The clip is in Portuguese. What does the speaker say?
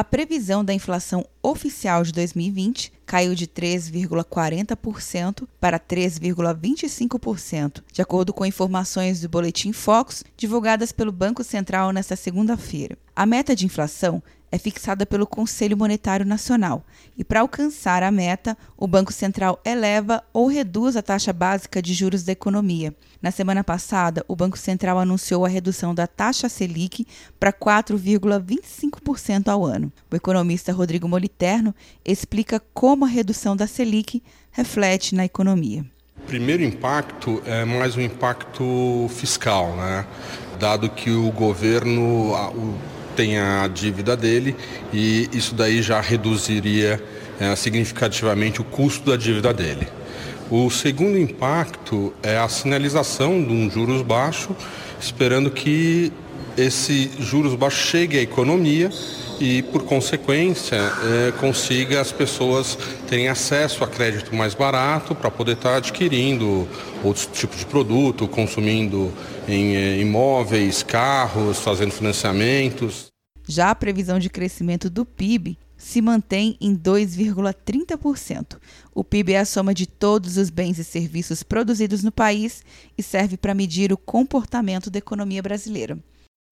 A previsão da inflação oficial de 2020 caiu de 3,40% para 3,25%, de acordo com informações do Boletim Focus divulgadas pelo Banco Central nesta segunda-feira. A meta de inflação é fixada pelo Conselho Monetário Nacional e, para alcançar a meta, o Banco Central eleva ou reduz a taxa básica de juros da economia. Na semana passada, o Banco Central anunciou a redução da taxa Selic para 4,25% ao ano. O economista Rodrigo Moliterno explica como a redução da Selic reflete na economia. O primeiro impacto é mais um impacto fiscal, né? dado que o governo, tem a dívida dele e isso daí já reduziria é, significativamente o custo da dívida dele. O segundo impacto é a sinalização de um juros baixo, esperando que esse juros baixo chegue à economia e, por consequência, é, consiga as pessoas terem acesso a crédito mais barato para poder estar adquirindo outros tipos de produto, consumindo em é, imóveis, carros, fazendo financiamentos. Já a previsão de crescimento do PIB se mantém em 2,30%. O PIB é a soma de todos os bens e serviços produzidos no país e serve para medir o comportamento da economia brasileira.